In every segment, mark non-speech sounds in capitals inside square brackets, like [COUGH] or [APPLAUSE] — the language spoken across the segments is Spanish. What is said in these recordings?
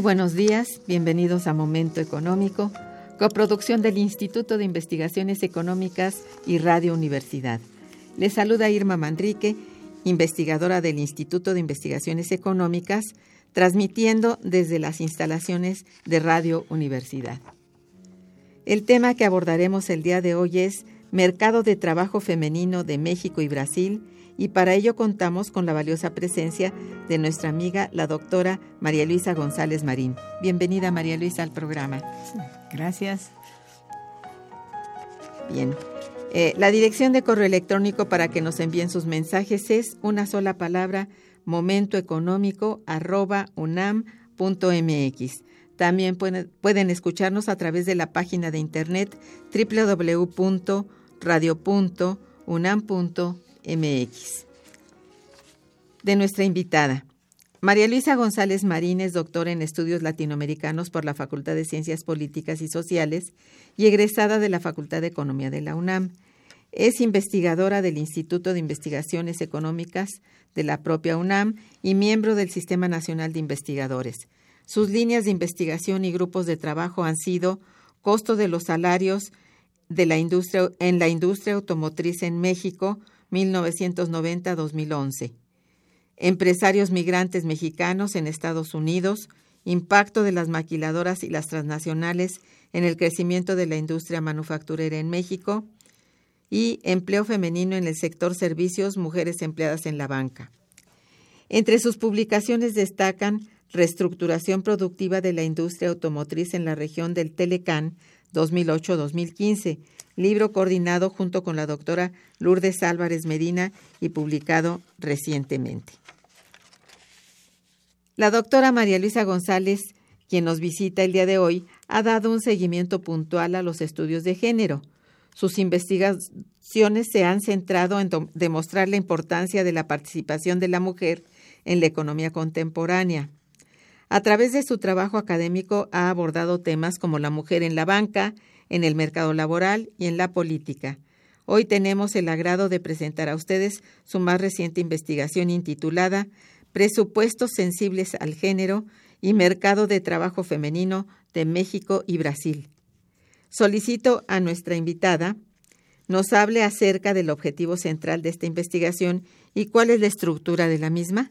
Muy buenos días, bienvenidos a Momento Económico, coproducción del Instituto de Investigaciones Económicas y Radio Universidad. Les saluda Irma Manrique, investigadora del Instituto de Investigaciones Económicas, transmitiendo desde las instalaciones de Radio Universidad. El tema que abordaremos el día de hoy es Mercado de Trabajo Femenino de México y Brasil y para ello contamos con la valiosa presencia de nuestra amiga, la doctora María Luisa González Marín. Bienvenida, María Luisa, al programa. Gracias. Bien. Eh, la dirección de correo electrónico para que nos envíen sus mensajes es una sola palabra, momentoeconómico.unam.mx. También pueden, pueden escucharnos a través de la página de internet www.radio.unam.mx MX. De nuestra invitada. María Luisa González Marín es doctora en estudios latinoamericanos por la Facultad de Ciencias Políticas y Sociales y egresada de la Facultad de Economía de la UNAM. Es investigadora del Instituto de Investigaciones Económicas de la propia UNAM y miembro del Sistema Nacional de Investigadores. Sus líneas de investigación y grupos de trabajo han sido costo de los salarios de la industria, en la industria automotriz en México, 1990-2011. Empresarios migrantes mexicanos en Estados Unidos, impacto de las maquiladoras y las transnacionales en el crecimiento de la industria manufacturera en México y empleo femenino en el sector servicios, mujeres empleadas en la banca. Entre sus publicaciones destacan Reestructuración productiva de la industria automotriz en la región del Telecán 2008-2015, libro coordinado junto con la doctora Lourdes Álvarez Medina y publicado recientemente. La doctora María Luisa González, quien nos visita el día de hoy, ha dado un seguimiento puntual a los estudios de género. Sus investigaciones se han centrado en demostrar la importancia de la participación de la mujer en la economía contemporánea. A través de su trabajo académico ha abordado temas como la mujer en la banca, en el mercado laboral y en la política. Hoy tenemos el agrado de presentar a ustedes su más reciente investigación intitulada Presupuestos sensibles al género y mercado de trabajo femenino de México y Brasil. Solicito a nuestra invitada nos hable acerca del objetivo central de esta investigación y cuál es la estructura de la misma.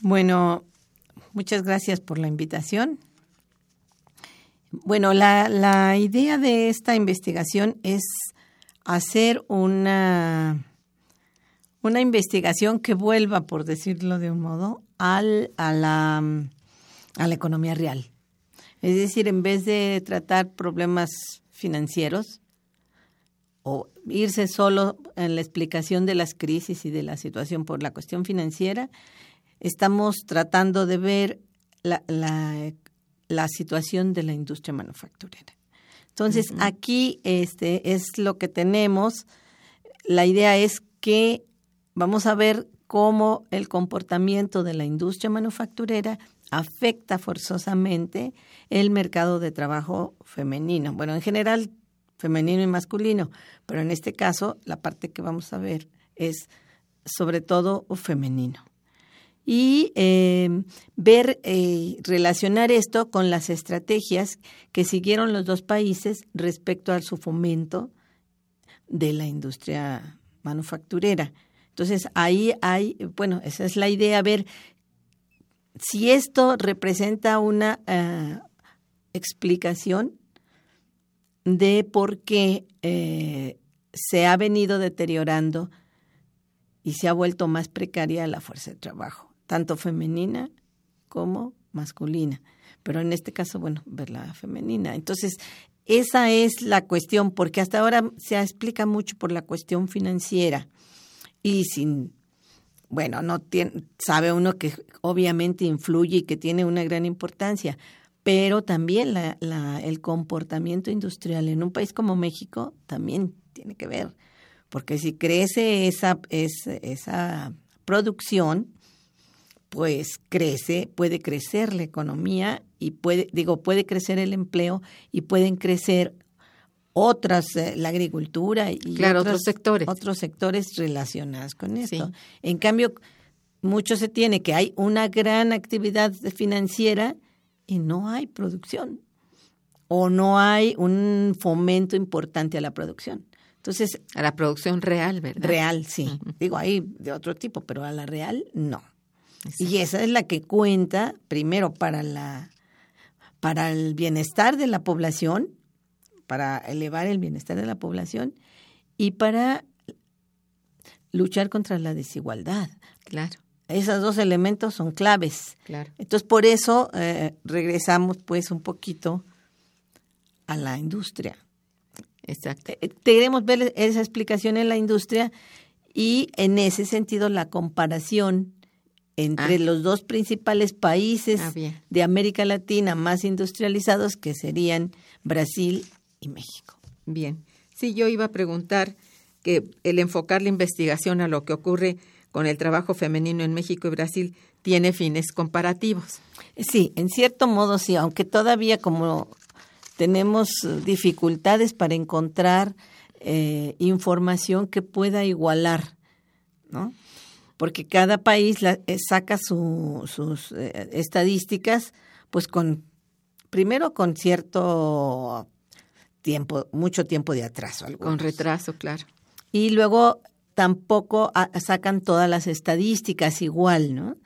Bueno, muchas gracias por la invitación. Bueno, la, la idea de esta investigación es hacer una, una investigación que vuelva, por decirlo de un modo, al, a, la, a la economía real. Es decir, en vez de tratar problemas financieros o irse solo en la explicación de las crisis y de la situación por la cuestión financiera, estamos tratando de ver la, la la situación de la industria manufacturera. Entonces, aquí este es lo que tenemos. La idea es que vamos a ver cómo el comportamiento de la industria manufacturera afecta forzosamente el mercado de trabajo femenino. Bueno, en general femenino y masculino, pero en este caso la parte que vamos a ver es sobre todo femenino y eh, ver, eh, relacionar esto con las estrategias que siguieron los dos países respecto a su fomento de la industria manufacturera. Entonces, ahí hay, bueno, esa es la idea, ver si esto representa una, uh, explicación de por qué eh, se ha venido deteriorando y se ha vuelto más precaria la fuerza de trabajo, tanto femenina como masculina. Pero en este caso, bueno, ver la femenina. Entonces, esa es la cuestión, porque hasta ahora se explica mucho por la cuestión financiera y sin, bueno, no tiene, sabe uno que obviamente influye y que tiene una gran importancia, pero también la, la, el comportamiento industrial en un país como México también tiene que ver, porque si crece esa, esa producción, pues crece, puede crecer la economía y puede, digo, puede crecer el empleo y pueden crecer otras, eh, la agricultura y claro, otros, sectores. Otros sectores relacionados con esto. En cambio, mucho se tiene que hay una gran actividad financiera y no hay producción o no hay un fomento importante a la producción. Entonces, a la producción real, ¿verdad? Real, sí. Digo, hay de otro tipo, pero a la real no. Y esa es la que cuenta primero para la para el bienestar de la población, para elevar el bienestar de la población y para luchar contra la desigualdad. Claro. Esos dos elementos son claves. Claro. Entonces, por eso eh, regresamos pues un poquito a la industria. Exacto. Eh, queremos ver esa explicación en la industria y en ese sentido la comparación entre Ah. los dos principales países Ah, de América Latina más industrializados, que serían Brasil y México. Bien. Sí, yo iba a preguntar que el enfocar la investigación a lo que ocurre con el trabajo femenino en México y Brasil tiene fines comparativos. Sí, en cierto modo sí, aunque todavía como tenemos dificultades para encontrar eh, información que pueda igualar, ¿no? Porque cada país la- eh, saca su- sus eh, estadísticas, pues con, primero con cierto tiempo, mucho tiempo de atraso. Con algunos. retraso, claro. Y luego tampoco ah, sacan todas las estadísticas igual, ¿no?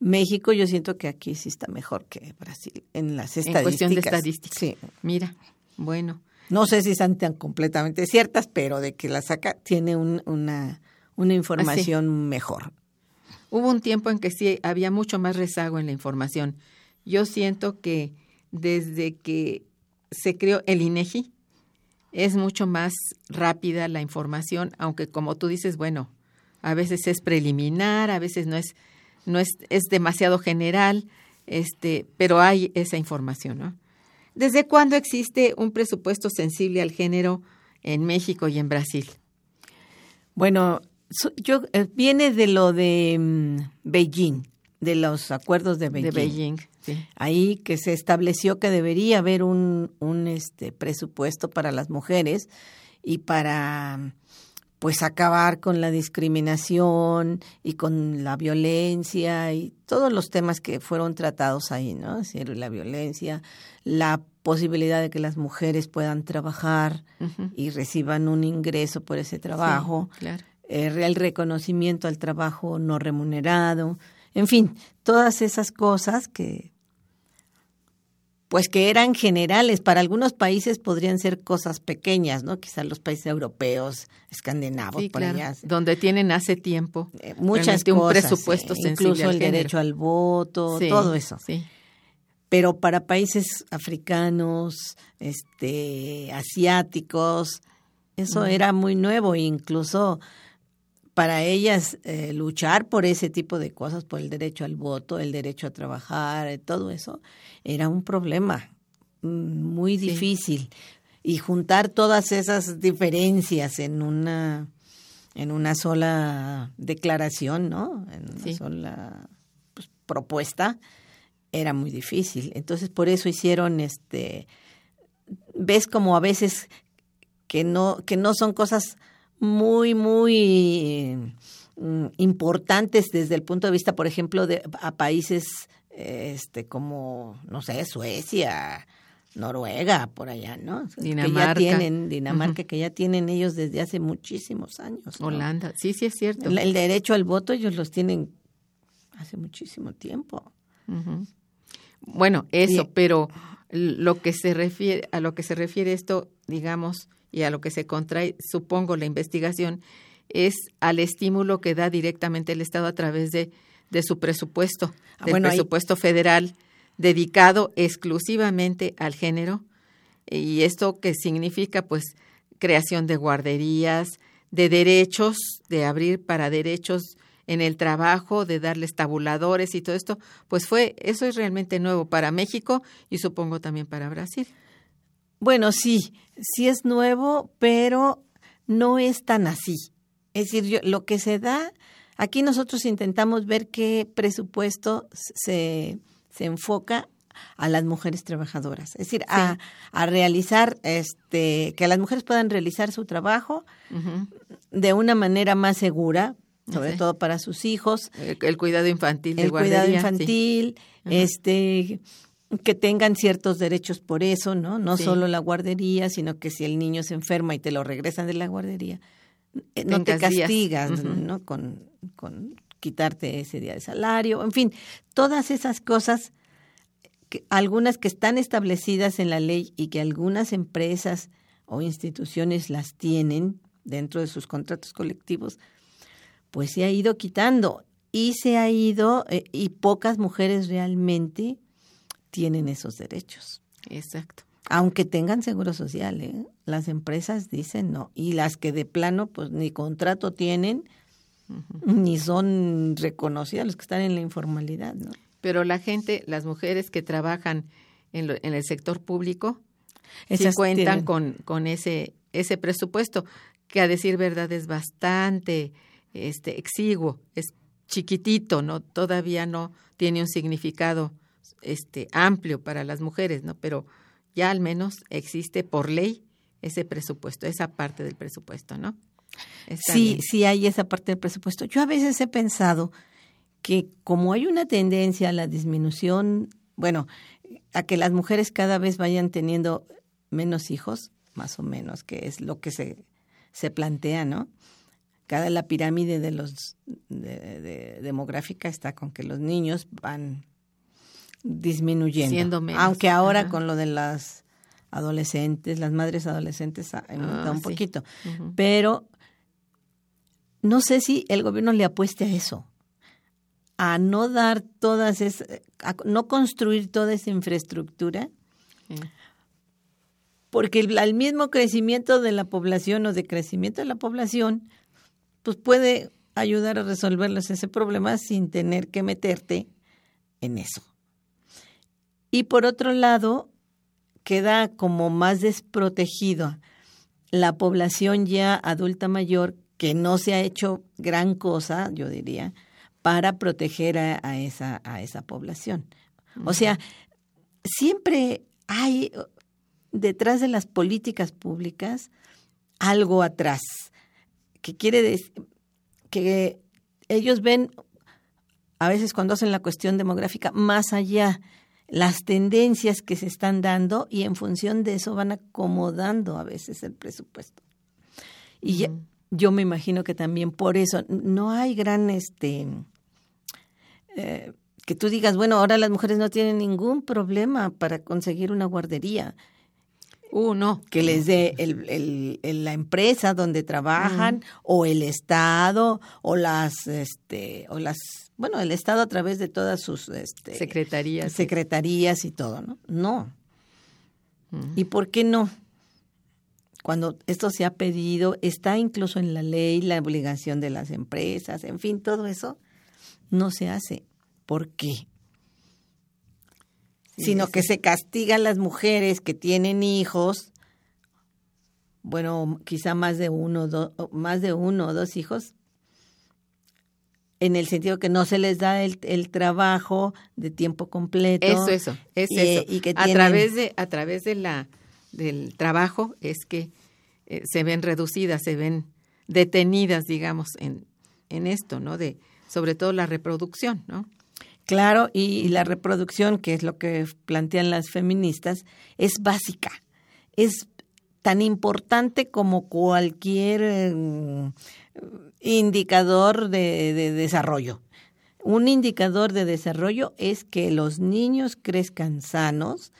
México yo siento que aquí sí está mejor que Brasil en las estadísticas. En cuestión de estadísticas. Sí. Mira, bueno, No sé si sean tan completamente ciertas, pero de que la saca tiene un- una, una información mejor. hubo un tiempo en que sí había mucho más rezago en la información. Yo siento que desde que se creó el INEGI es mucho más rápida la información, aunque como tú dices, bueno, a veces es preliminar, a veces no es no es, es demasiado general, este, pero hay esa información, ¿no? ¿Desde cuándo existe un presupuesto sensible al género en México y en Brasil? Bueno, yo eh, viene de lo de mm, Beijing, de los acuerdos de Beijing. De Beijing, sí. ahí que se estableció que debería haber un, un este presupuesto para las mujeres y para pues acabar con la discriminación y con la violencia y todos los temas que fueron tratados ahí, ¿no? Es decir, la violencia, la posibilidad de que las mujeres puedan trabajar y reciban un ingreso por ese trabajo Sí, claro. Eh, el reconocimiento al trabajo no remunerado, en fin, todas esas cosas que pues que eran generales para algunos países podrían ser cosas pequeñas, ¿no? Quizás los países europeos, escandinavos Sí, por claro, allá. donde tienen hace tiempo eh, muchas un presupuesto eh, incluso el género. derecho al voto, Sí, todo eso. Sí, Pero para países africanos, este, asiáticos, eso era muy nuevo, incluso para ellas eh, luchar por ese tipo de cosas, por el derecho al voto, el derecho a trabajar, eh, todo eso, era un problema mm, muy Sí. difícil. Y juntar todas esas diferencias en una en una sola declaración, ¿no? En una Sí. sola pues, propuesta era muy difícil. Entonces, por eso hicieron este ves como a veces que no que no son cosas muy muy mm, importantes desde el punto de vista, por ejemplo, de a países este como no sé, Suecia, Noruega, por allá, ¿no? Dinamarca. Que ya tienen Dinamarca que ya tienen ellos desde hace muchísimos años. ¿no? Holanda. Sí, sí es cierto. El, el derecho al voto ellos los tienen hace muchísimo tiempo. Bueno, eso, Sí. pero lo que se refiere a lo que se refiere esto, digamos, y a lo que se contrae, supongo, la investigación, es al estímulo que da directamente el Estado a través de, de su presupuesto, Ah, del bueno, ahí- presupuesto federal dedicado exclusivamente al género. Y esto que significa, pues, creación de guarderías, de derechos, de abrir para derechos en el trabajo, de darles tabuladores y todo esto, pues fue, eso es realmente nuevo para México y supongo también para Brasil. Bueno, sí, sí es nuevo, pero no es tan así. Es decir, yo- lo que se da, aquí nosotros intentamos ver qué presupuesto se, se enfoca a las mujeres trabajadoras, es decir, a, a realizar, este, que las mujeres puedan realizar su trabajo de una manera más segura, sobre Sí. todo para sus hijos, el, el cuidado infantil el cuidado guardería, infantil, este que tengan ciertos derechos por eso, ¿no? No Sí. solo la guardería, sino que si el niño se enferma y te lo regresan de la guardería, eh, no te castigas. ¿no? Con, con quitarte ese día de salario, en fin, todas esas cosas, que, algunas que están establecidas en la ley y que algunas empresas o instituciones las tienen dentro de sus contratos colectivos, pues se ha ido quitando y se ha ido, eh, y pocas mujeres realmente tienen esos derechos. Exacto. Aunque tengan seguro social, ¿eh? las empresas dicen no. Y las que de plano, pues ni contrato tienen, ni son reconocidas, los que están en la informalidad, ¿no? Pero la gente, las mujeres que trabajan en, lo- en el sector público, sí Esas cuentan tienen- con, con ese, ese presupuesto, que a decir verdad es bastante este, exiguo, es chiquitito, ¿no? Todavía no tiene un significado este, amplio para las mujeres, ¿no? Pero ya al menos existe por ley ese presupuesto, esa parte del presupuesto, ¿no? Está Sí, bien. sí hay esa parte del presupuesto. Yo a veces he pensado que como hay una tendencia a la disminución, bueno, a que las mujeres cada vez vayan teniendo menos hijos, más o menos, que es lo que se, se plantea, ¿no? Cada la pirámide de los de- de- demográfica está con que los niños van disminuyendo. Siendo menos, Aunque ahora ajá. con lo de las adolescentes, las madres adolescentes ha aumentado Ah, un sí. poquito. Pero no sé si el gobierno le apueste a eso, a no dar todas esas, a no construir toda esa infraestructura, Sí. porque el, al mismo crecimiento de la población o de crecimiento de la población, pues puede ayudar a resolverles ese problema sin tener que meterte en eso. Y por otro lado, queda como más desprotegido la población ya adulta mayor que no se ha hecho gran cosa, yo diría, para proteger a, a esa, a esa población. O sea, siempre hay detrás de las políticas públicas algo atrás, que quiere decir que ellos ven, a veces cuando hacen la cuestión demográfica, más allá las tendencias que se están dando y en función de eso van acomodando a veces el presupuesto. Y yo me imagino que también por eso no hay gran este eh, que tú digas, bueno, ahora las mujeres no tienen ningún problema para conseguir una guardería Uh, no. que les dé el, el- el- la empresa donde trabajan o el estado o las este o las bueno el estado a través de todas sus este, Secretarías. secretarías y todo no no y por qué no cuando esto se ha pedido está incluso en la ley la obligación de las empresas en fin todo eso no se hace ¿por qué? Sí, sino sí. que se castigan las mujeres que tienen hijos, bueno, quizá más de uno, do- más de uno o dos hijos, en el sentido que no se les da el, el trabajo de tiempo completo. Eso, eso, es y, eso. y que a través de, a través de la del trabajo es que eh, se ven reducidas, se ven detenidas, digamos, en, en esto, ¿no? De, sobre todo la reproducción, ¿no? Claro, y la reproducción, que es lo que plantean las feministas, es básica. Es tan importante como cualquier eh, indicador de, de desarrollo. Un indicador de desarrollo es que los niños crezcan sanos,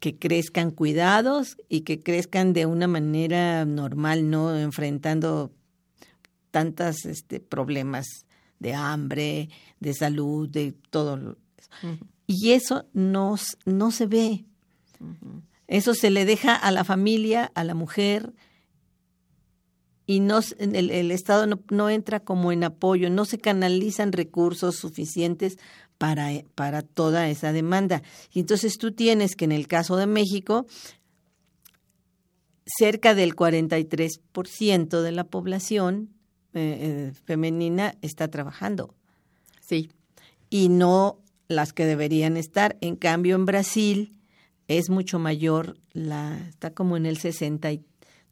que crezcan cuidados y que crezcan de una manera normal, no enfrentando tantos este, problemas de hambre, de salud, de todo. Y eso no, no se ve. Eso se le deja a la familia, a la mujer, y no, el, el Estado no, no, entra como en apoyo, no se canalizan recursos suficientes para, para toda esa demanda. Y entonces tú tienes que en el caso de México, cerca del 43% de la población eh, eh, femenina está trabajando. Sí. Y no las que deberían estar. En cambio, en Brasil es mucho mayor, la está como en el 63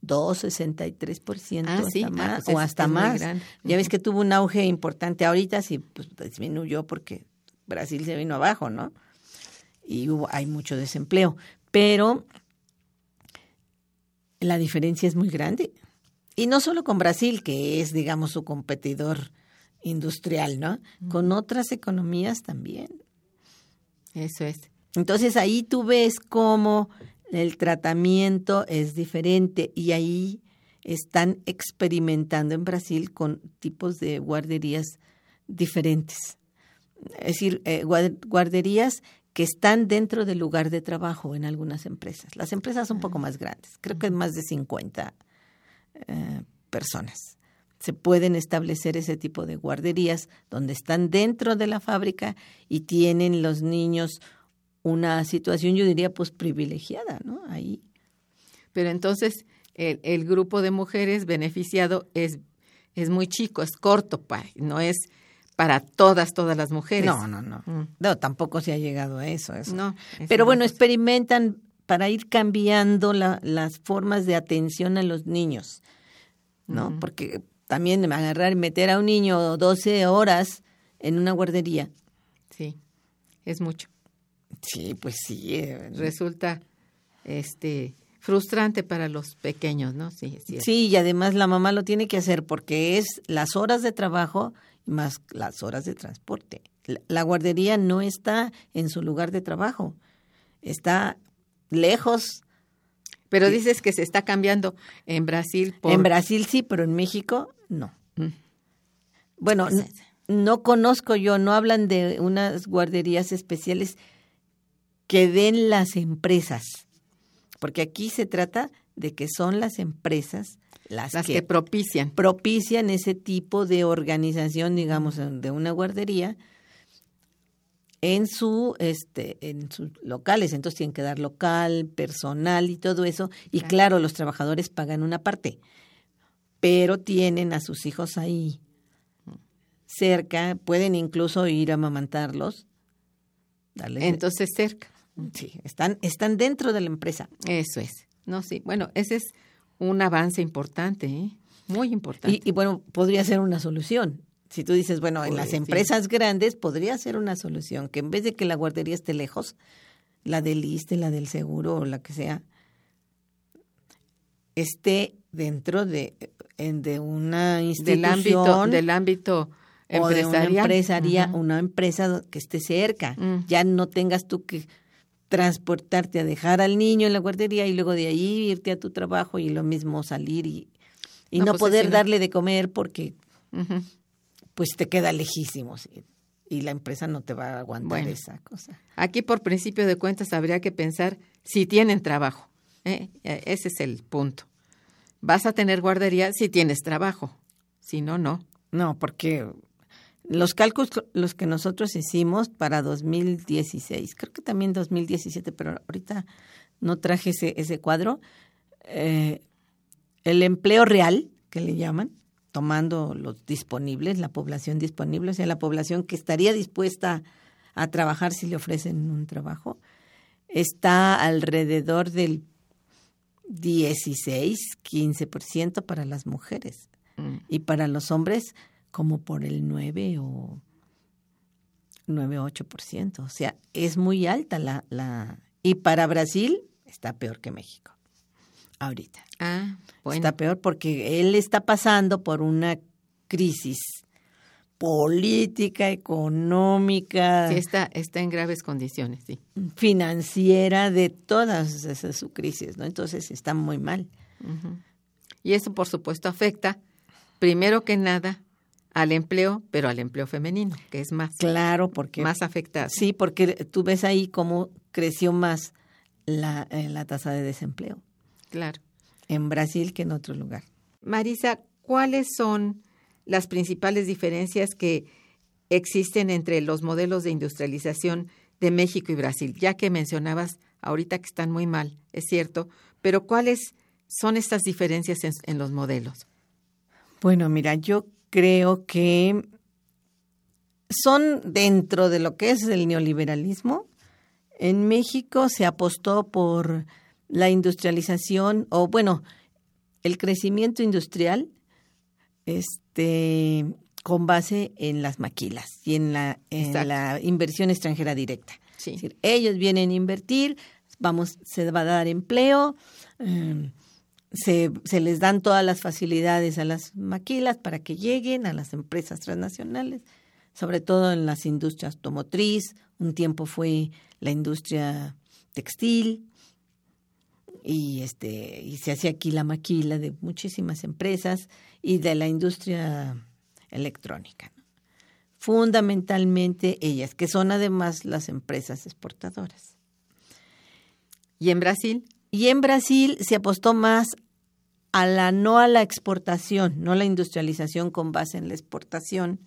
2, 63%, ah, sí, hasta ah, pues o hasta más. Ya Ya ves que tuvo un auge importante ahorita, sí, pues disminuyó porque Brasil se vino abajo, ¿no? Y hubo, hay mucho desempleo. Pero la diferencia es muy grande. Y no solo con Brasil, que es, digamos, su competidor industrial, ¿no? Con otras economías también. Eso es. Entonces ahí tú ves cómo el tratamiento es diferente y ahí están experimentando en Brasil con tipos de guarderías diferentes. Es decir, eh, guarderías que están dentro del lugar de trabajo en algunas empresas. Las empresas son un poco más grandes, creo que más de 50 eh, personas. Se pueden establecer ese tipo de guarderías donde están dentro de la fábrica y tienen los niños una situación, yo diría, pues privilegiada, ¿no? Ahí. Pero entonces el, el grupo de mujeres beneficiado es, es muy chico, es corto, no es para todas, todas las mujeres. No, no, no. Mm. No, tampoco se ha llegado a eso. eso. No. Pero bueno, experimentan para ir cambiando la, las formas de atención a los niños, ¿no? Mm. Porque también agarrar y meter a un niño 12 horas en una guardería. Sí, es mucho. Sí, pues sí. Eh, Resulta este frustrante para los pequeños, ¿no? Sí, sí, sí, y además la mamá lo tiene que hacer porque es las horas de trabajo más las horas de transporte. La guardería no está en su lugar de trabajo, está lejos. Pero dices que se está cambiando en Brasil. Por... En Brasil sí, pero en México no. Mm. Bueno, no, no conozco yo, no hablan de unas guarderías especiales que den las empresas, porque aquí se trata de que son las empresas las, que, propician propician ese tipo de organización, digamos, de una guardería en su este en sus locales, entonces tienen que dar local, personal y todo eso y claro, claro los trabajadores pagan una parte, pero tienen a sus hijos ahí cerca, pueden incluso ir a amamantarlos. Entonces cerca. Sí, están, están dentro de la empresa. Eso es. No, sí. Bueno, ese es un avance importante, ¿eh? muy importante. Y, bueno, podría ser una solución. Si tú dices, bueno, en las empresas grandes podría ser una solución, que en vez de que la guardería esté lejos, la del ISTE, la del seguro o la que sea, esté dentro de, de una institución. Del ámbito, del ámbito empresarial. O de una empresaria, una empresa que esté cerca. Mm. Ya no tengas tú que transportarte a dejar al niño en la guardería y luego de ahí irte a tu trabajo y lo mismo salir y, y no, pues poder darle de comer porque pues te queda lejísimo y la empresa no te va a aguantar esa cosa. Aquí por principio de cuentas habría que pensar si tienen trabajo. ¿eh? E, ese es el punto. Vas a tener guardería si tienes trabajo, si no, no. No, porque los cálculos los que nosotros hicimos para 2016, creo que también 2017, pero ahorita no traje ese, ese cuadro, eh, el empleo real, que le llaman, tomando los disponibles, la población disponible, o sea, la población que estaría dispuesta a trabajar si le ofrecen un trabajo, está alrededor del 16, 15% para las mujeres. Mm. Y para los hombres, como por el 9 o 9 8%. O sea, es muy alta la, la... Y para Brasil está peor que México. Ahorita. Ah, bueno. Está peor porque él está pasando por una crisis política, económica, Sí, está, está en graves condiciones, sí. financiera de todas esas su crisis, ¿no? Entonces está muy mal. Y eso, por supuesto, afecta, primero que nada, al empleo, pero al empleo femenino, que es más, Claro, porque más afectado. sí, porque tú ves ahí cómo creció más la, eh, la tasa de desempleo Claro. en Brasil que en otro lugar. Marisa, ¿cuáles son las principales diferencias que existen entre los modelos de industrialización de México y Brasil? Ya que mencionabas ahorita que están muy mal, es cierto, pero ¿cuáles son estas diferencias en, en los modelos? Bueno, mira, yo creo que son dentro de lo que es el neoliberalismo. En México se apostó por la industrialización o bueno, el crecimiento industrial este con base en las maquilas y en la, en Exacto. la inversión extranjera directa. Sí. Es decir, ellos vienen a invertir, vamos, se va a dar empleo, eh, se, se les dan todas las facilidades a las maquilas para que lleguen a las empresas transnacionales, sobre todo en las industrias automotriz, un tiempo fue la industria textil y este y se hacía aquí la maquila de muchísimas empresas y de la industria electrónica. Fundamentalmente ellas, que son además las empresas exportadoras. ¿Y en Brasil? Y en Brasil se apostó más a la no a la exportación, no la industrialización con base en la exportación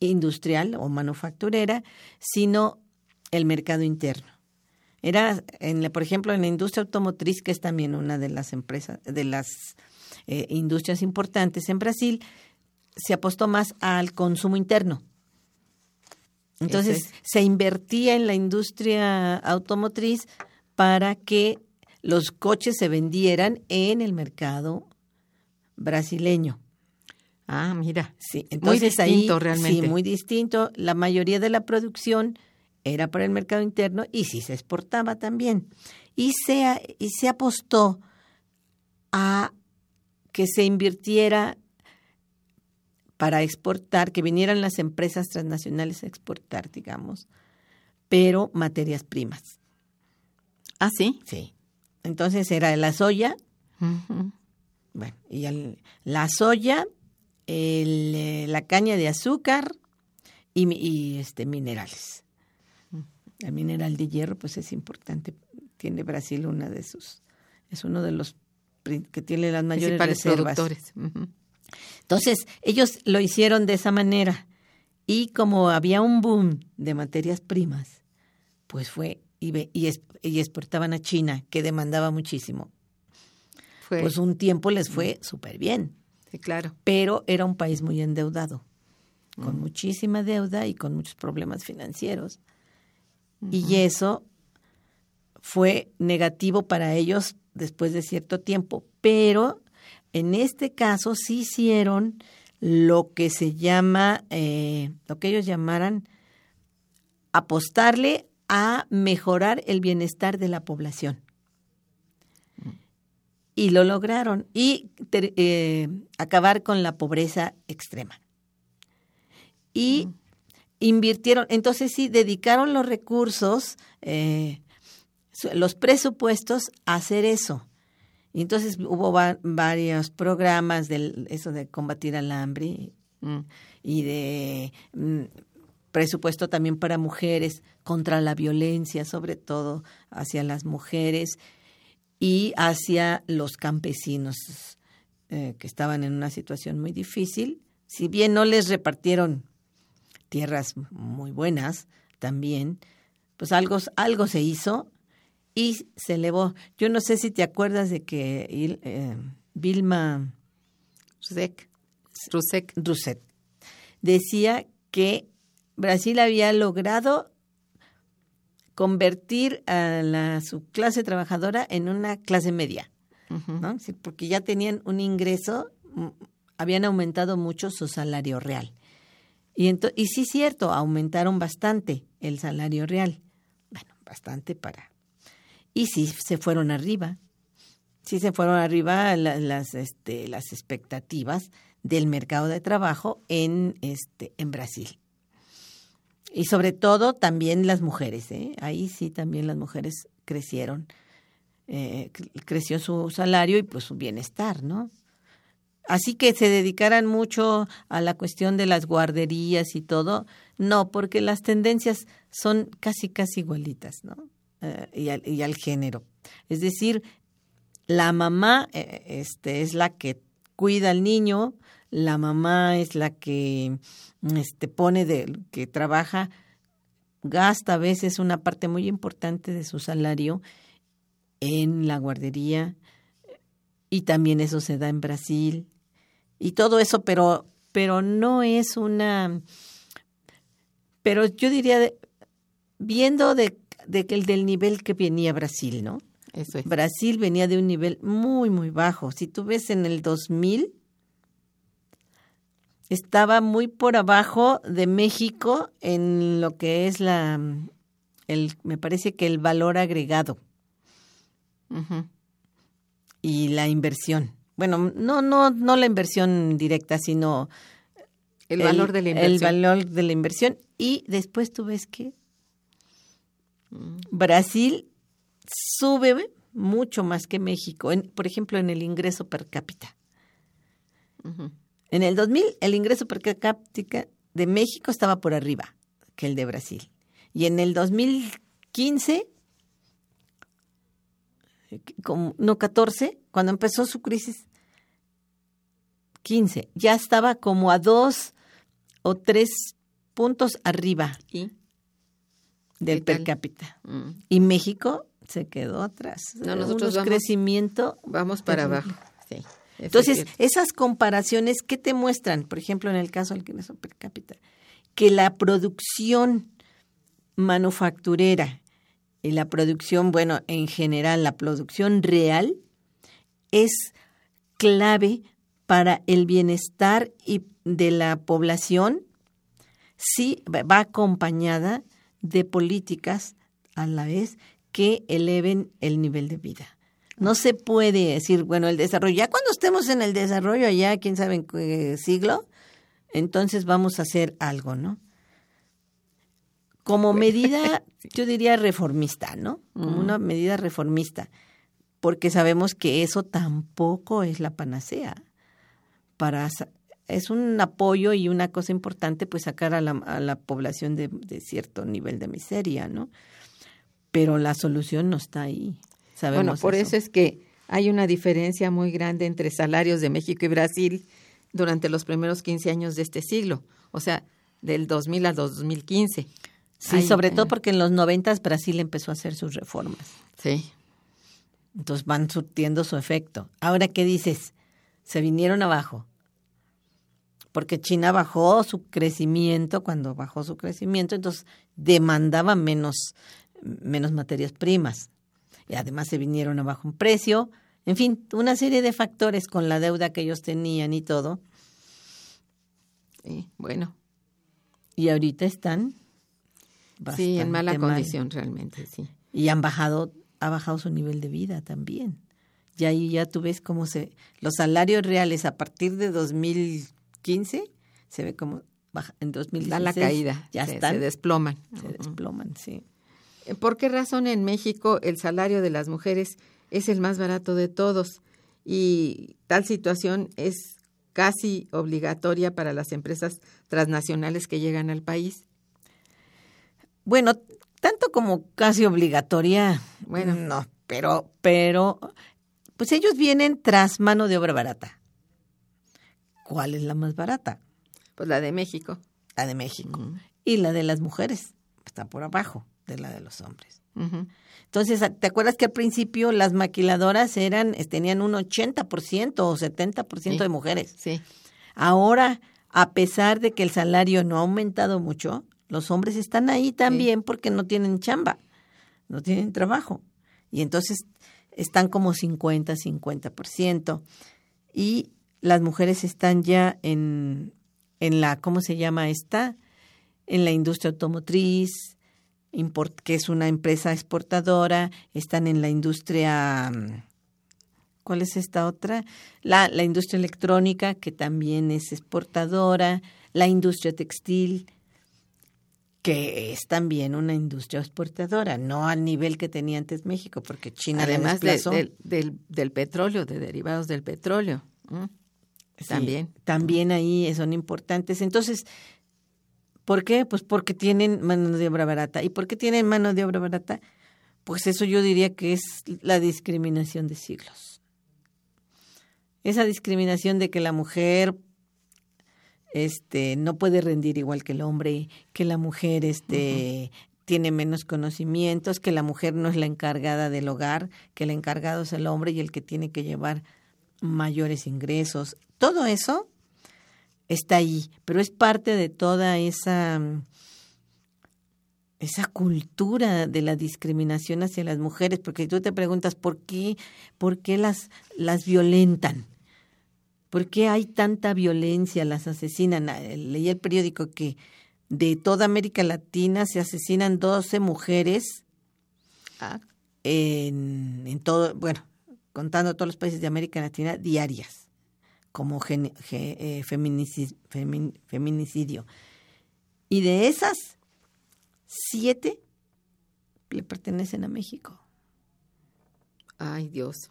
industrial o manufacturera, sino el mercado interno. Era, en la, por ejemplo, en la industria automotriz, que es también una de las empresas, de las eh, industrias importantes en Brasil, se apostó más al consumo interno. Entonces, es- se invertía en la industria automotriz para que los coches se vendieran en el mercado brasileño. Ah, mira. Sí, muy entonces distinto ahí, realmente. Sí, muy distinto. La mayoría de la producción era para el mercado interno y sí se exportaba también. Y se, y se apostó a que se invirtiera para exportar, que vinieran las empresas transnacionales a exportar, digamos, pero materias primas. Ah, sí. Sí. Entonces era la soya, bueno, y el- la soya, el, eh, la caña de azúcar y, y, este minerales. El mineral de hierro, pues es importante. Tiene Brasil una de sus, es uno de los que tiene las mayores reservas. productores. Entonces, ellos lo hicieron de esa manera. Y como había un boom de materias primas, pues fue y, ve- y, es- y exportaban a China, que demandaba muchísimo. Fue, Pues un tiempo les fue súper bien. sí, claro. pero era un país muy endeudado, con muchísima deuda y con muchos problemas financieros. Y eso fue negativo para ellos después de cierto tiempo, pero en este caso sí hicieron lo que se llama, eh, lo que ellos llamaran apostarle a mejorar el bienestar de la población. Y lo lograron. Y ter- eh, acabar con la pobreza extrema. Y invirtieron, entonces sí, dedicaron los recursos, eh, los presupuestos a hacer eso. Y entonces hubo va- varios programas de eso de combatir al hambre Mm. y de mm, presupuesto también para mujeres contra la violencia, sobre todo hacia las mujeres y hacia los campesinos eh, que estaban en una situación muy difícil. Si bien no les repartieron tierras muy buenas, también, pues algo, algo se hizo y se elevó. Yo no sé si te acuerdas de que eh, Vilma Rusek. Decía que Brasil había logrado convertir a la, su clase trabajadora en una clase media. ¿no? Sí, porque ya tenían un ingreso, mm, habían aumentado mucho su salario real. Y, y sí, cierto, aumentaron bastante el salario real. Bueno, bastante para... Y sí, se fueron arriba. Sí se fueron arriba la- las, este, las expectativas del mercado de trabajo en, este, en Brasil. Y sobre todo también las mujeres, ¿eh? ahí sí también las mujeres crecieron, eh, creció su salario y pues su bienestar, ¿no? Así que se dedicaran mucho a la cuestión de las guarderías y todo, no, porque las tendencias son casi, casi igualitas, ¿no? Eh, y, al, y, al, género. Es decir, la mamá eh, este, es la que cuida al niño, la mamá es la que este, pone de, que trabaja, gasta a veces una parte muy importante de su salario en la guardería, y también eso se da en Brasil, y todo eso, pero, pero no es una, pero yo diría, viendo de, de que el del nivel que venía Brasil, ¿no? Eso es. Brasil venía de un nivel muy, muy bajo. Si tú ves en el 2000, estaba muy por abajo de México en lo que es la, el, me parece que el valor agregado uh -huh. y la inversión. Bueno, no, no, no la inversión directa, sino el, el valor de la inversión. El valor de la inversión. Y después tú ves que mm. Brasil sube mucho más que México, en, por ejemplo, en el ingreso per cápita. Uh -huh. En el 2000, el ingreso per cápita de México estaba por arriba que el de Brasil. Y en el 2015, como, no 14, cuando empezó su crisis, 15, ya estaba como a dos o tres puntos arriba ¿Y? del per cápita. Mm. Y México se quedó atrás. No, nosotros vamos, crecimiento vamos para abajo. Sí. Entonces, esas comparaciones, ¿qué te muestran? Por ejemplo, en el caso del ingreso per cápita, que la producción manufacturera y la producción, bueno, en general, la producción real es clave para el bienestar y de la población si va acompañada de políticas a la vez que eleven el nivel de vida. No se puede decir, bueno, el desarrollo, ya cuando estemos en el desarrollo allá, quién sabe en qué siglo, entonces vamos a hacer algo, ¿no? Como medida, [LAUGHS] yo diría reformista, ¿no? Como una medida reformista, porque sabemos que eso tampoco es la panacea. Para es un apoyo y una cosa importante, pues sacar a la, a la población de, de cierto nivel de miseria, ¿no? Pero la solución no está ahí. Sabemos bueno, por eso. eso es que hay una diferencia muy grande entre salarios de México y Brasil durante los primeros 15 años de este siglo, o sea, del 2000 al 2015. Sí, Hay, sobre eh, todo porque en los 90 Brasil empezó a hacer sus reformas. Sí. Entonces van surtiendo su efecto. Ahora, ¿qué dices? Se vinieron abajo. Porque China bajó su crecimiento, cuando bajó su crecimiento, entonces demandaba menos, menos materias primas además se vinieron abajo en precio, en fin, una serie de factores con la deuda que ellos tenían y todo. Sí, bueno. Y ahorita están sí, en mala mal. condición realmente, sí. Y han bajado, ha bajado su nivel de vida también. Y ahí ya tú ves cómo se, los salarios reales a partir de 2015 se ve como baja, en 2016 da la caída, ya se, están, se desploman. Se desploman, sí. ¿Por qué razón en México el salario de las mujeres es el más barato de todos? Y tal situación es casi obligatoria para las empresas transnacionales que llegan al país. Bueno, tanto como casi obligatoria, bueno, no, pero, pero, pues ellos vienen tras mano de obra barata. ¿Cuál es la más barata? Pues la de México. La de México. Uh -huh. Y la de las mujeres está por abajo de la de los hombres. Uh -huh. Entonces, ¿te acuerdas que al principio las maquiladoras eran tenían un 80% o 70% sí. de mujeres? Sí. Ahora, a pesar de que el salario no ha aumentado mucho, los hombres están ahí también sí. porque no tienen chamba, no tienen trabajo. Y entonces están como 50, 50%. Y las mujeres están ya en, en la, ¿cómo se llama esta? En la industria automotriz, que es una empresa exportadora, están en la industria ¿Cuál es esta otra? La, la industria electrónica, que también es exportadora, la industria textil, que es también una industria exportadora, no al nivel que tenía antes México, porque China además del, del, petróleo, de derivados del petróleo. también. También ahí son importantes. Entonces, ¿por qué? Pues porque tienen mano de obra barata. ¿Y por qué tienen mano de obra barata? Pues eso yo diría que es la discriminación de siglos. Esa discriminación de que la mujer este no puede rendir igual que el hombre, que la mujer este tiene menos conocimientos, que la mujer no es la encargada del hogar, que el encargado es el hombre y el que tiene que llevar mayores ingresos. Todo eso está ahí, pero es parte de toda esa esa cultura de la discriminación hacia las mujeres, porque tú te preguntas por qué, por qué las, las violentan. ¿Por qué hay tanta violencia? Las asesinan. Ah, leí el periódico que de toda América Latina se asesinan 12 mujeres ah. en, todo, bueno, contando todos los países de América Latina, diarias, como eh, feminicidio. Y de esas, siete le pertenecen a México. Ay, Dios.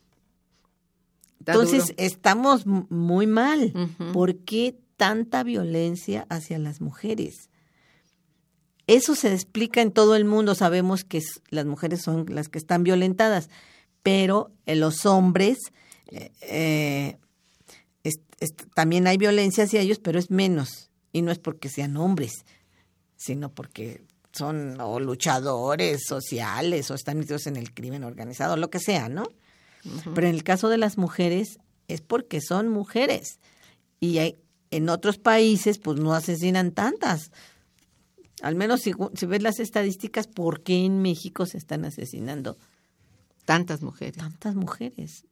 Entonces, estamos muy mal. ¿Por qué tanta violencia hacia las mujeres? Eso se explica en todo el mundo. Sabemos que las mujeres son las que están violentadas, pero en los hombres eh, eh, también hay violencia hacia ellos, pero es menos. Y no es porque sean hombres, sino porque son luchadores sociales o están metidos en el crimen organizado, lo que sea, ¿no? Pero en el caso de las mujeres es porque son mujeres. Y hay, en otros países pues no asesinan tantas. Al menos si, si ves las estadísticas, ¿por qué en México se están asesinando tantas mujeres? Tantas mujeres.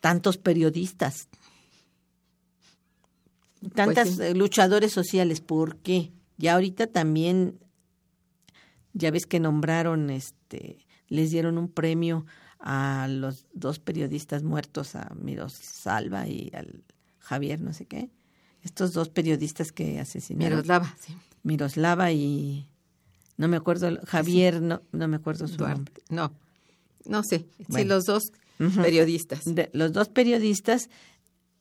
Tantos periodistas. Tantas pues luchadores sociales, ¿por qué? Ya ahorita también, ya ves que nombraron, este, les dieron un premio a los dos periodistas muertos, a Miroslava y al Javier, no sé qué. Estos dos periodistas que asesinaron. Miroslava, sí. Miroslava y no me acuerdo, Javier, no, no me acuerdo su nombre. No, no sé. sí, los dos periodistas. los dos periodistas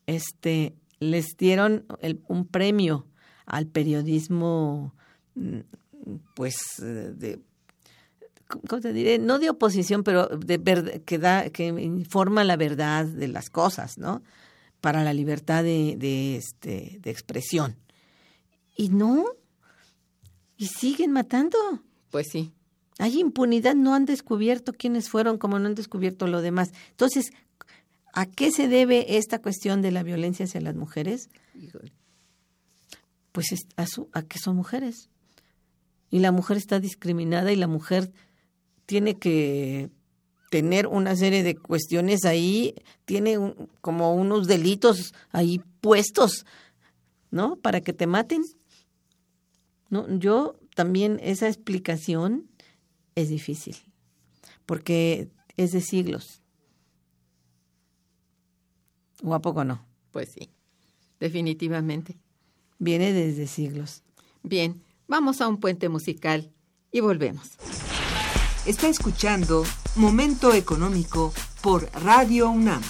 este, les dieron un premio al periodismo pues de ¿cómo te diré? No de oposición, pero de que, da, que informa la verdad de las cosas, ¿no? Para la libertad de, de, este, de expresión. Y no, y siguen matando. Pues sí. Hay impunidad, no han descubierto quiénes fueron, como no han descubierto lo demás. Entonces, ¿a qué se debe esta cuestión de la violencia hacia las mujeres? Pues a, su, a que son mujeres. Y la mujer está discriminada y la mujer tiene que tener una serie de cuestiones ahí, tiene como unos delitos ahí puestos, ¿no? Para que te maten. No, yo también esa explicación es difícil, porque es de siglos. ¿O a poco no? Pues sí, definitivamente. Viene desde siglos. Bien, vamos a un puente musical y volvemos. Está escuchando Momento Económico por Radio UNAM.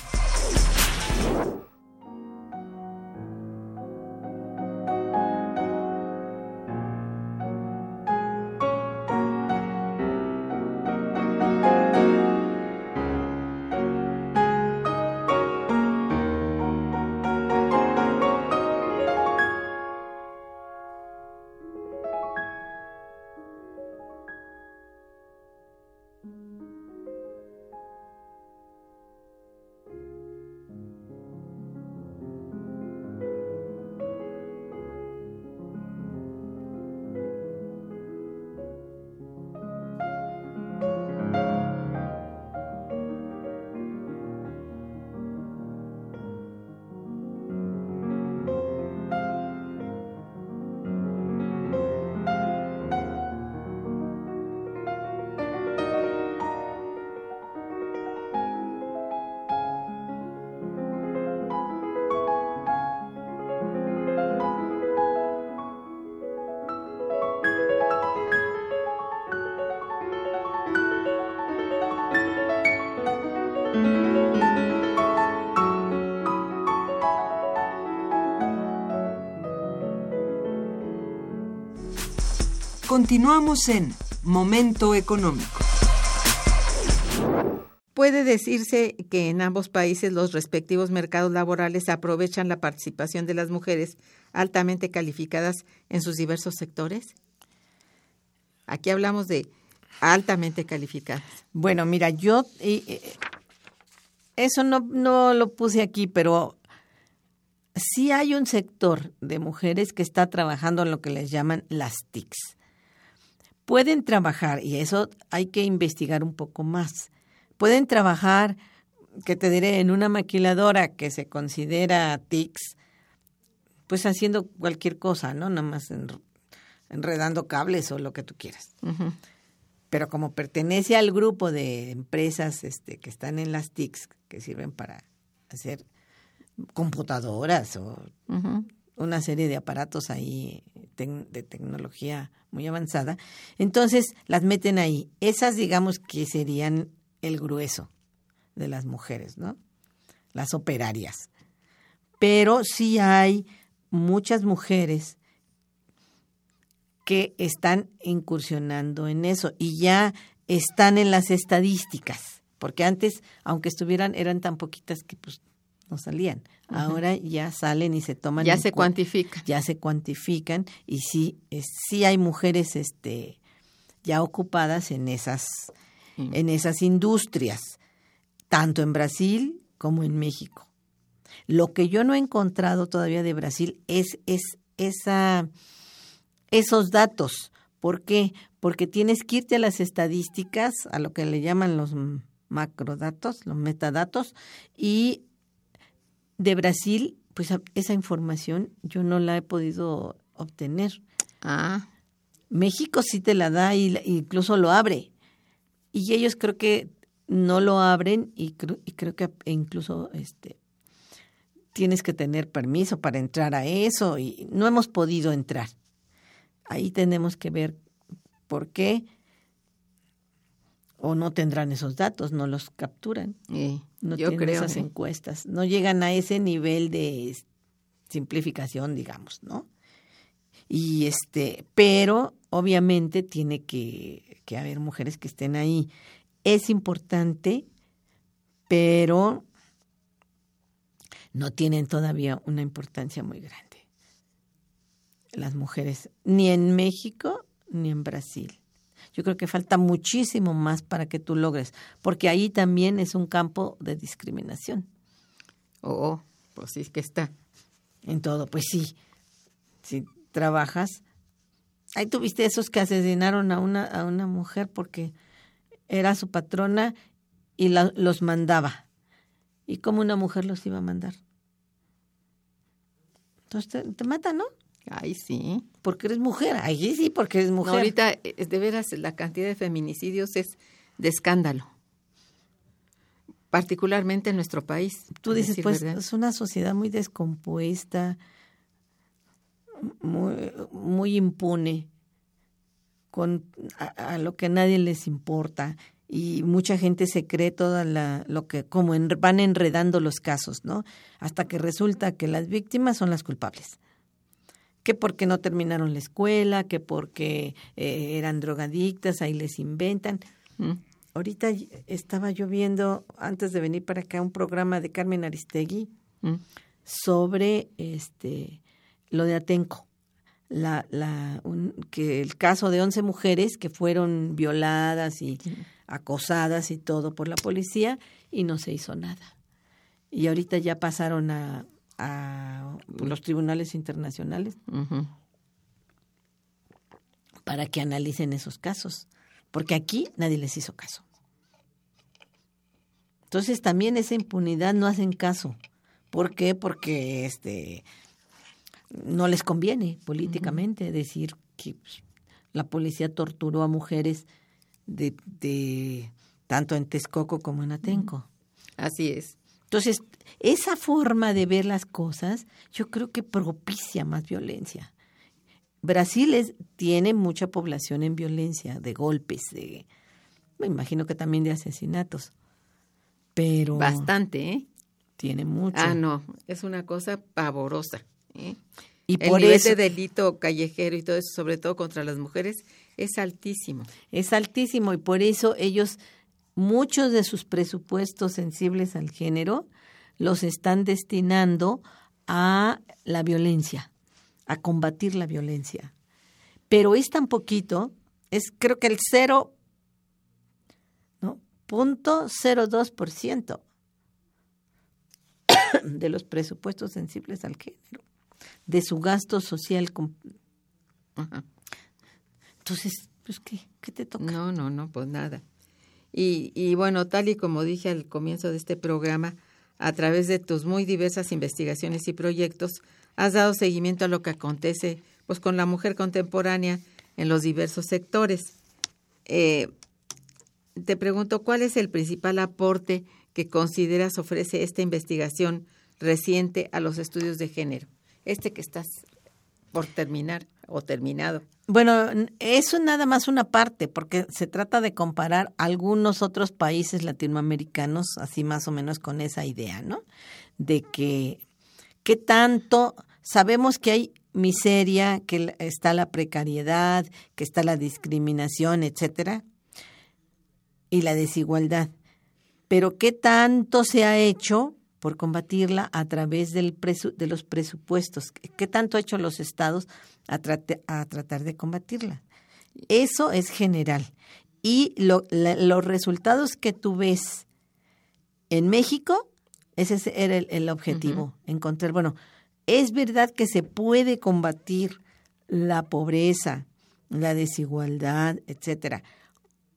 Continuamos en Momento Económico. Puede decirse que en ambos países los respectivos mercados laborales aprovechan la participación de las mujeres altamente calificadas en sus diversos sectores. Aquí hablamos de altamente calificadas. Bueno, mira, yo eh, eso no, no lo puse aquí, pero sí hay un sector de mujeres que está trabajando en lo que les llaman las TICs. Pueden trabajar, y eso hay que investigar un poco más pueden trabajar, que te diré, en una maquiladora que se considera TICS, pues haciendo cualquier cosa, ¿no? Nada más enredando cables o lo que tú quieras. Pero como pertenece al grupo de empresas este, que están en las TICs, que sirven para hacer computadoras o una serie de aparatos ahí de tecnología muy avanzada, entonces las meten ahí. Esas digamos que serían el grueso de las mujeres, ¿no? Las operarias. Pero sí hay muchas mujeres que están incursionando en eso y ya están en las estadísticas, porque antes, aunque estuvieran, eran tan poquitas que pues no salían. Ahora ya salen y se toman. Ya se cuantifican. Ya se cuantifican y sí, sí hay mujeres este, ya ocupadas en esas en esas industrias, tanto en Brasil como en México. Lo que yo no he encontrado todavía de Brasil es, es esa, esos datos. ¿Por qué? Porque tienes que irte a las estadísticas, a lo que le llaman los macrodatos, los metadatos, y de Brasil, pues esa información yo no la he podido obtener. Ah. México sí te la da y incluso lo abre, y ellos creo que no lo abren y creo, y creo que incluso este tienes que tener permiso para entrar a eso y no hemos podido entrar. Ahí tenemos que ver por qué o no tendrán esos datos, no los capturan. no yo tienen creo, esas encuestas, no llegan a ese nivel de simplificación, digamos, ¿no? Y este, pero obviamente tiene que que haber mujeres que estén ahí. Es importante, pero no tienen todavía una importancia muy grande. Las mujeres, ni en México ni en Brasil. Yo creo que falta muchísimo más para que tú logres, porque ahí también es un campo de discriminación. Oh, pues sí que está. En todo, pues sí. Si trabajas, Ahí tuviste esos que asesinaron a una, a una mujer porque era su patrona y los mandaba. ¿Y cómo una mujer los iba a mandar? Entonces te, te matan, ¿no? Ay, sí. Porque eres mujer. Ay, sí, porque eres mujer. ahorita, eh, de veras, la cantidad de feminicidios es de escándalo. Particularmente en nuestro país. Tú dices, pues, es una sociedad muy descompuesta, muy, muy impune con a, lo que a nadie les importa y mucha gente se cree toda la, lo que como van enredando los casos, ¿no? Hasta que resulta que las víctimas son las culpables. Que porque no terminaron la escuela, que porque eh, eran drogadictas, ahí les inventan. Mm. Ahorita estaba yo viendo, antes de venir para acá, un programa de Carmen Aristegui mm. sobre este lo de Atenco. La, la, que el caso de 11 mujeres que fueron violadas y acosadas y todo por la policía y no se hizo nada. Y ahorita ya pasaron a, a los tribunales internacionales para que analicen esos casos, porque aquí nadie les hizo caso. Entonces también esa impunidad no hacen caso. ¿Por qué? Porque este no les conviene políticamente decir que pues, la policía torturó a mujeres de, de tanto en Texcoco como en Atenco. Así es. Entonces, esa forma de ver las cosas, yo creo que propicia más violencia. Brasil es, tiene mucha población en violencia, de golpes, de, me imagino que también de asesinatos. Pero bastante, ¿eh? Tiene mucho. Ah, no, es una cosa pavorosa. ¿eh? Y por el ese delito callejero y todo eso, sobre todo contra las mujeres, Es altísimo. Es altísimo y por eso ellos, muchos de sus presupuestos sensibles al género, los están destinando a la violencia, a combatir la violencia. Pero es tan poquito, es creo que el cero, ¿no? punto cero dos por ciento [COUGHS] de los presupuestos sensibles al género, de su gasto social. Entonces, pues, ¿qué, ¿qué te toca? No, no, no, pues nada. Y, y bueno, tal y como dije al comienzo de este programa, a través de tus muy diversas investigaciones y proyectos, has dado seguimiento a lo que acontece pues, con la mujer contemporánea en los diversos sectores. Eh, te pregunto, ¿cuál es el principal aporte que consideras ofrece esta investigación reciente a los estudios de género? Este que estás por terminar o terminado. Bueno, eso nada más una parte, porque se trata de comparar algunos otros países latinoamericanos, así más o menos con esa idea, ¿no? De que qué tanto sabemos que hay miseria, que está la precariedad, que está la discriminación, etcétera, y la desigualdad. Pero qué tanto se ha hecho por combatirla a través del de los presupuestos. ¿Qué tanto han hecho los estados a, a tratar de combatirla? Eso es general. Y los resultados que tú ves en México, ese era el, objetivo, encontrar, bueno, es verdad que se puede combatir la pobreza, la desigualdad, etcétera,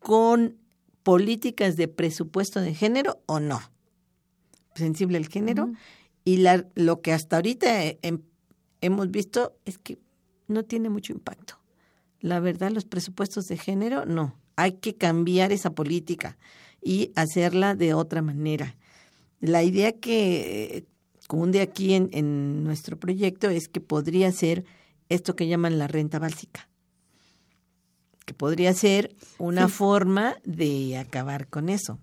con políticas de presupuesto de género o no sensible al género y la, lo que hasta ahorita hemos visto es que no tiene mucho impacto. La verdad, los presupuestos de género, no. Hay que cambiar esa política y hacerla de otra manera. La idea que cunde aquí en, en nuestro proyecto es que podría ser esto que llaman la renta básica, que podría ser una forma de acabar con eso.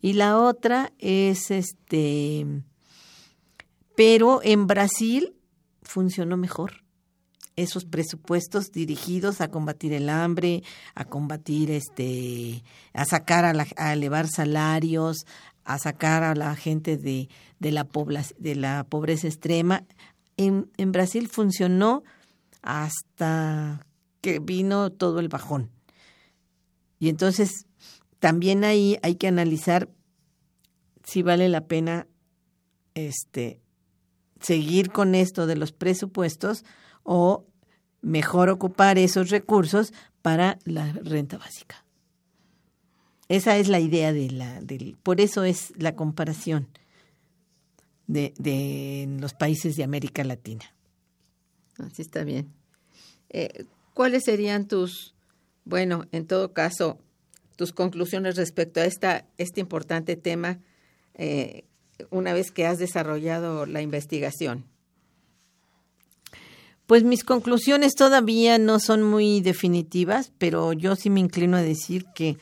Y la otra es este, pero en Brasil funcionó mejor esos presupuestos dirigidos a combatir el hambre, a combatir este, a sacar a, la, a elevar salarios, a sacar a la gente de, de la de la pobreza extrema. En, en Brasil funcionó hasta que vino todo el bajón. Y entonces también ahí hay que analizar si vale la pena este seguir con esto de los presupuestos o mejor ocupar esos recursos para la renta básica. Esa es la idea de la, del, por eso es la comparación de, los países de América Latina. Así está bien. Eh, ¿Cuáles serían tus, bueno, en todo caso, tus conclusiones respecto a esta, este importante tema eh, una vez que has desarrollado la investigación. Pues mis conclusiones todavía no son muy definitivas, pero yo sí me inclino a decir que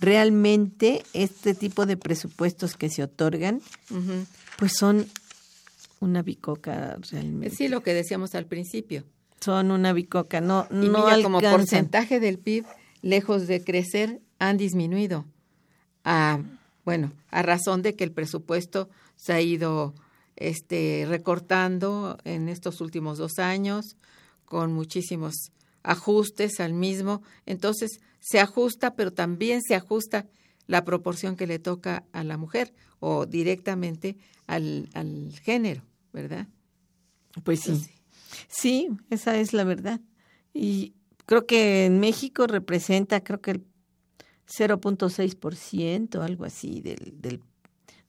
realmente este tipo de presupuestos que se otorgan, pues son una bicoca realmente. Sí, lo que decíamos al principio. Son una bicoca, no, y no como porcentaje del PIB, lejos de crecer, han disminuido. A, bueno, a razón de que el presupuesto se ha ido este, recortando en estos últimos dos años con muchísimos ajustes al mismo. Entonces, se ajusta, pero también se ajusta la proporción que le toca a la mujer o directamente al, al género, ¿verdad? Pues sí. Sí, esa es la verdad. Y creo que en México representa, creo que el 0.6%, algo así del, del,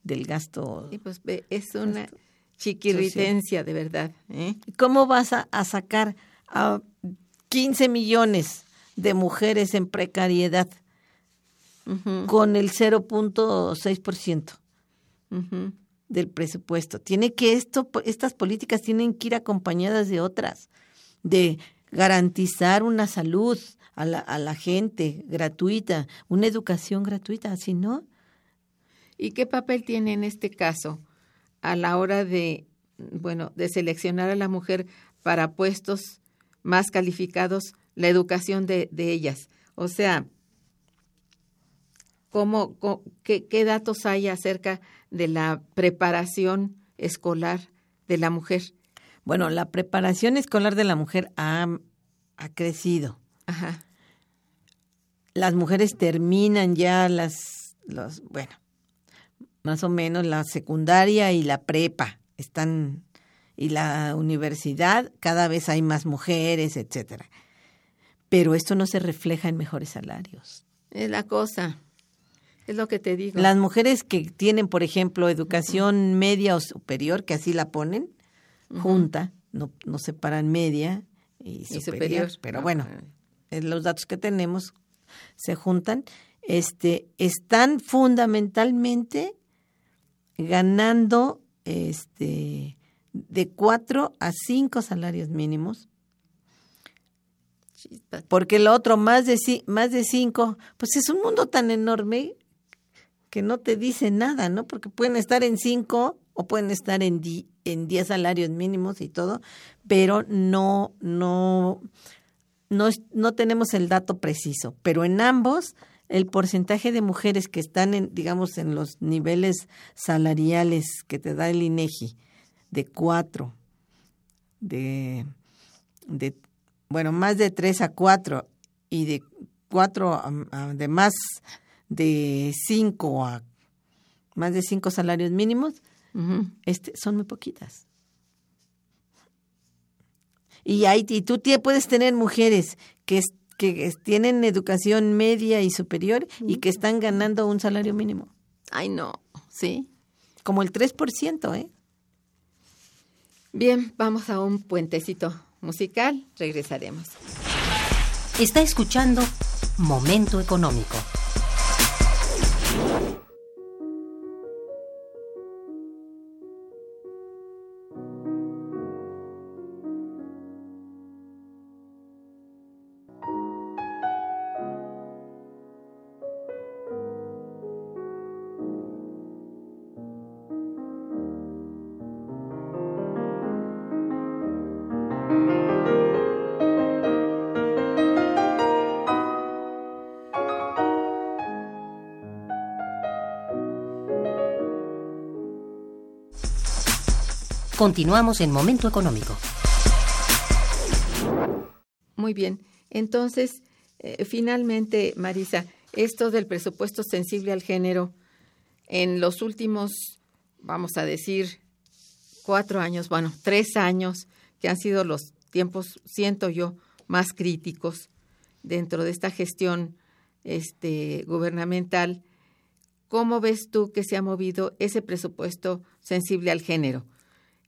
del gasto. Pues es una chiquirritencia de verdad. ¿eh? ¿Cómo vas a, sacar a 15 millones de mujeres en precariedad con el 0.6% del presupuesto? Tiene que esto, estas políticas tienen que ir acompañadas de otras, de garantizar una salud, a la, a la gente gratuita, una educación gratuita, si no. ¿Y qué papel tiene en este caso a la hora de, bueno, de seleccionar a la mujer para puestos más calificados la educación de, ellas. O sea, ¿cómo, ¿qué datos hay acerca de la preparación escolar de la mujer? Bueno, la preparación escolar de la mujer ha, ha crecido. Ajá. Las mujeres terminan ya las, los, bueno, más o menos la secundaria y la prepa están y la universidad cada vez hay más mujeres, etcétera. Pero esto no se refleja en mejores salarios. Es la cosa. Es lo que te digo. Las mujeres que tienen, por ejemplo, educación media o superior, que así la ponen, junta, no, no separan media y superior, superior. pero Ah, bueno, ah. los datos que tenemos se juntan, este, están fundamentalmente ganando este, de cuatro a cinco salarios mínimos, porque lo otro más de, más de cinco, pues es un mundo tan enorme que no te dice nada, ¿no? Porque pueden estar en cinco o pueden estar en, di- en diez salarios mínimos y todo, pero no, no, no, no tenemos el dato preciso. Pero en ambos, el porcentaje de mujeres que están en, digamos, en los niveles salariales que te da el INEGI, de cuatro, de, de bueno, más de tres a cuatro y de cuatro a, a- de más de cinco a más de cinco salarios mínimos, Ujú. este, son muy poquitas. Y, hay, y tú puedes tener mujeres que, es- que es- tienen educación media y superior y que están ganando un salario mínimo, Ay, no. Sí. como el 3%, ¿eh? Bien, vamos a un puentecito musical. Regresaremos. Está escuchando Momento Económico. Continuamos en Momento Económico. Muy bien. Entonces, eh, finalmente, Marisa, esto del presupuesto sensible al género, en los últimos, vamos a decir, cuatro años, bueno, tres años, que han sido los tiempos, siento yo, más críticos dentro de esta gestión este, gubernamental, ¿cómo ves tú que se ha movido ese presupuesto sensible al género?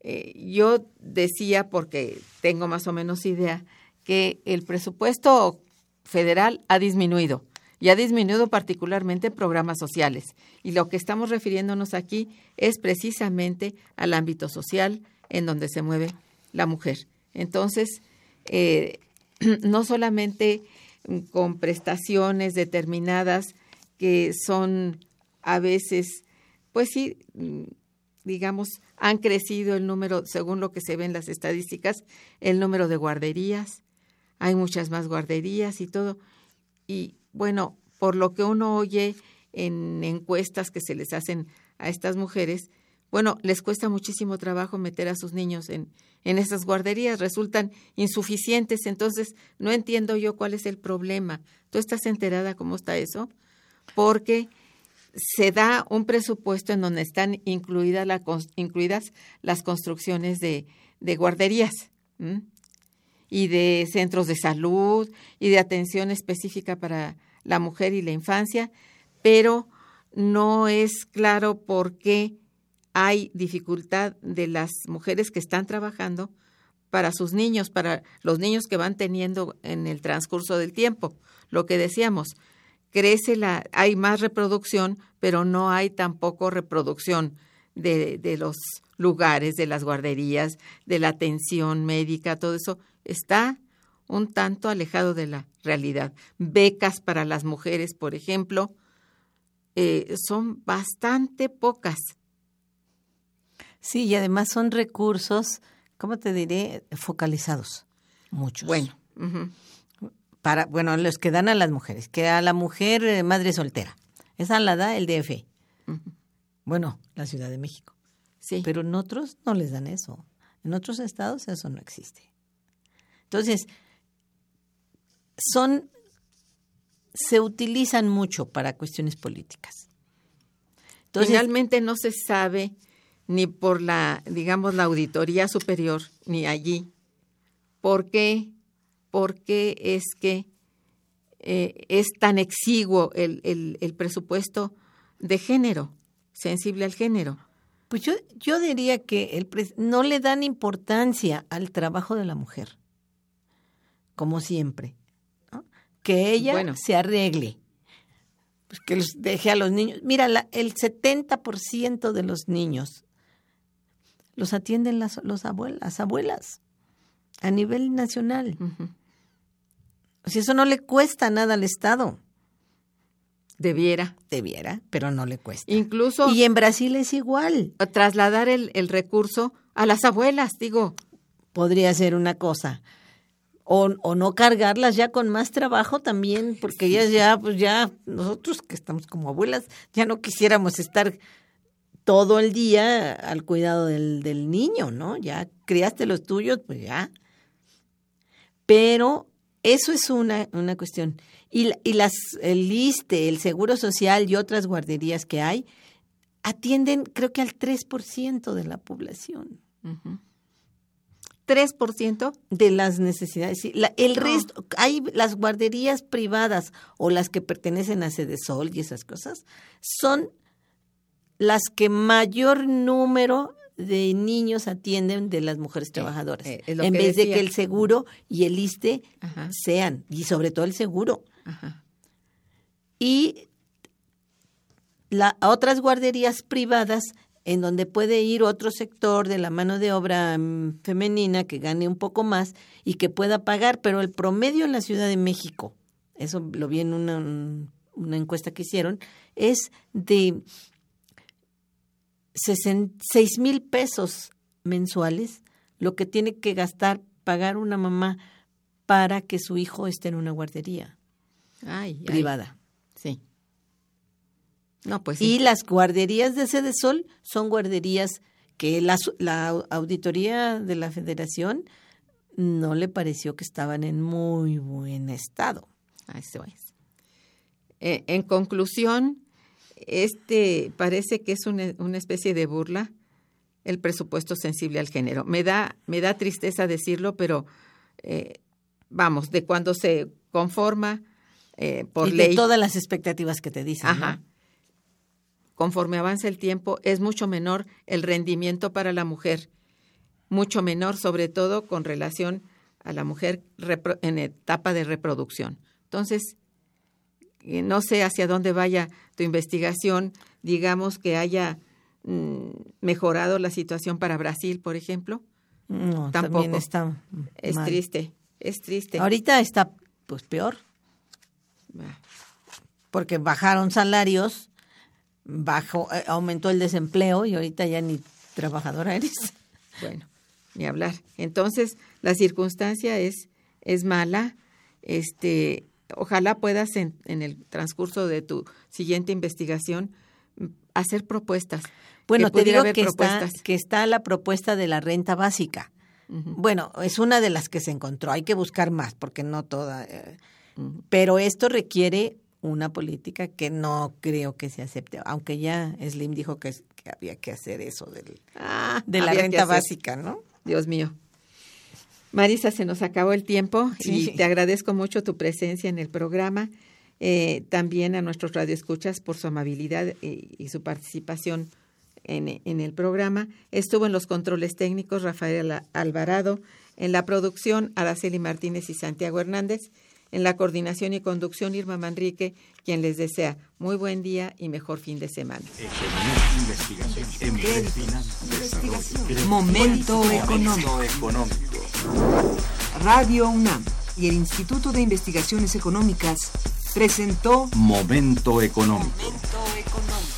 Eh, yo decía, porque tengo más o menos idea, que el presupuesto federal ha disminuido y ha disminuido particularmente en programas sociales. Y lo que estamos refiriéndonos aquí es precisamente al ámbito social en donde se mueve la mujer. Entonces, eh, [CLEARS THROAT] no solamente con prestaciones determinadas que son a veces, pues sí, digamos, han crecido el número, según lo que se ve en las estadísticas, el número de guarderías. Hay muchas más guarderías y todo. Y bueno, por lo que uno oye en encuestas que se les hacen a estas mujeres, bueno, les cuesta muchísimo trabajo meter a sus niños en, en esas guarderías, resultan insuficientes, entonces no entiendo yo cuál es el problema. ¿Tú estás enterada cómo está eso? Porque se da un presupuesto en donde están incluidas, las construcciones de, de guarderías y de centros de salud y de atención específica para la mujer y la infancia, pero no es claro por qué hay dificultad de las mujeres que están trabajando para sus niños, para los niños que van teniendo en el transcurso del tiempo. Lo que decíamos, crece la, hay más reproducción, pero no hay tampoco reproducción de, de los lugares, de las guarderías, de la atención médica, todo eso está un tanto alejado de la realidad. Becas para las mujeres, por ejemplo, eh, son bastante pocas. Sí, y además son recursos, ¿cómo te diré? Focalizados, muchos. Bueno. Para, bueno, los que dan a las mujeres, que a la mujer eh, madre soltera. Esa la da el DF. Bueno, la Ciudad de México. Sí. Pero en otros no les dan eso. En otros estados eso no existe. Entonces, son, se utilizan mucho para cuestiones políticas. Entonces, Finalmente no se sabe ni por la, digamos, la auditoría superior, ni allí, por qué, por qué es que eh, es tan exiguo el, el, el presupuesto de género, sensible al género. Pues yo, yo diría que el pres- no le dan importancia al trabajo de la mujer, como siempre. ¿no? Que ella Bueno. se arregle, pues que los deje a los niños. Mira, la- el 70% de los niños los atienden las, los abuelas, las abuelas a nivel nacional. Sea, eso no le cuesta nada al Estado. Debiera. Debiera, pero no le cuesta. Incluso Y en Brasil es igual. trasladar el, el recurso a las abuelas, digo. podría ser una cosa. O, o no cargarlas ya con más trabajo también, porque ellas ya, pues ya, nosotros que estamos como abuelas, ya no quisiéramos estar todo el día al cuidado del, del niño, ¿no? Ya criaste los tuyos, pues ya. Pero eso es una, una cuestión. Y, y las, el ISTE, el Seguro Social y otras guarderías que hay, atienden creo que al 3% de la población. 3%. de las necesidades. Sí, la- el No. resto, hay las guarderías privadas o las que pertenecen a Sol y esas cosas, son las que mayor número de niños atienden de las mujeres trabajadoras. eh, en vez de que el seguro y el ISTE Ajá. sean, y sobre todo el seguro. Ajá. Y la, otras guarderías privadas en donde puede ir otro sector de la mano de obra mm, femenina que gane un poco más y que pueda pagar, pero el promedio en la Ciudad de México, eso lo vi en una, una encuesta que hicieron, es de seis mil pesos mensuales lo que tiene que gastar, pagar una mamá para que su hijo esté en una guardería Ay, ay. privada. Sí. No, pues Y las guarderías de Sede Sol son guarderías que la, la au- auditoría de la federación no le pareció que estaban en muy buen estado. Eso es. Eh, en conclusión, este parece que es una, una especie de burla el presupuesto sensible al género. Me da, me da tristeza decirlo, pero eh, vamos, de cuando se conforma eh, por y ley. de todas las expectativas que te dicen. ¿no? Ajá. Conforme avanza el tiempo, es mucho menor el rendimiento para la mujer, mucho menor, sobre todo con relación a la mujer en etapa de reproducción. Entonces, no sé hacia dónde vaya tu investigación, digamos que haya mm, mejorado la situación para Brasil, por ejemplo. No, Tampoco. también está Es mal. triste, es triste. Ahorita está pues peor porque bajaron salarios, bajó, eh, aumentó el desempleo y ahorita ya ni trabajadora eres. [LAUGHS] Bueno, ni hablar. Entonces, la circunstancia es, es mala. Este, ojalá puedas en, en el transcurso de tu siguiente investigación mm, hacer propuestas. Bueno, te digo que está, que está la propuesta de la renta básica. Bueno, es una de las que se encontró. Hay que buscar más porque no toda. eh, pero esto requiere una política que no creo que se acepte, aunque ya Slim dijo que, había que hacer eso del, Ah, de la renta básica, ¿no? Dios mío. Marisa, se nos acabó el tiempo Sí. y te agradezco mucho tu presencia en el programa. Eh, también a nuestros radioescuchas por su amabilidad y, y su participación en, en el programa. Estuvo en los controles técnicos Rafael Al- Alvarado, en la producción Araceli Martínez y Santiago Hernández, en la coordinación y conducción Irma Manrique, quien les desea muy buen día y mejor fin de semana. Momento económico. Radio UNAM y el Instituto de Investigaciones Económicas presentó Momento económico. Momento económico.